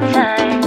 time.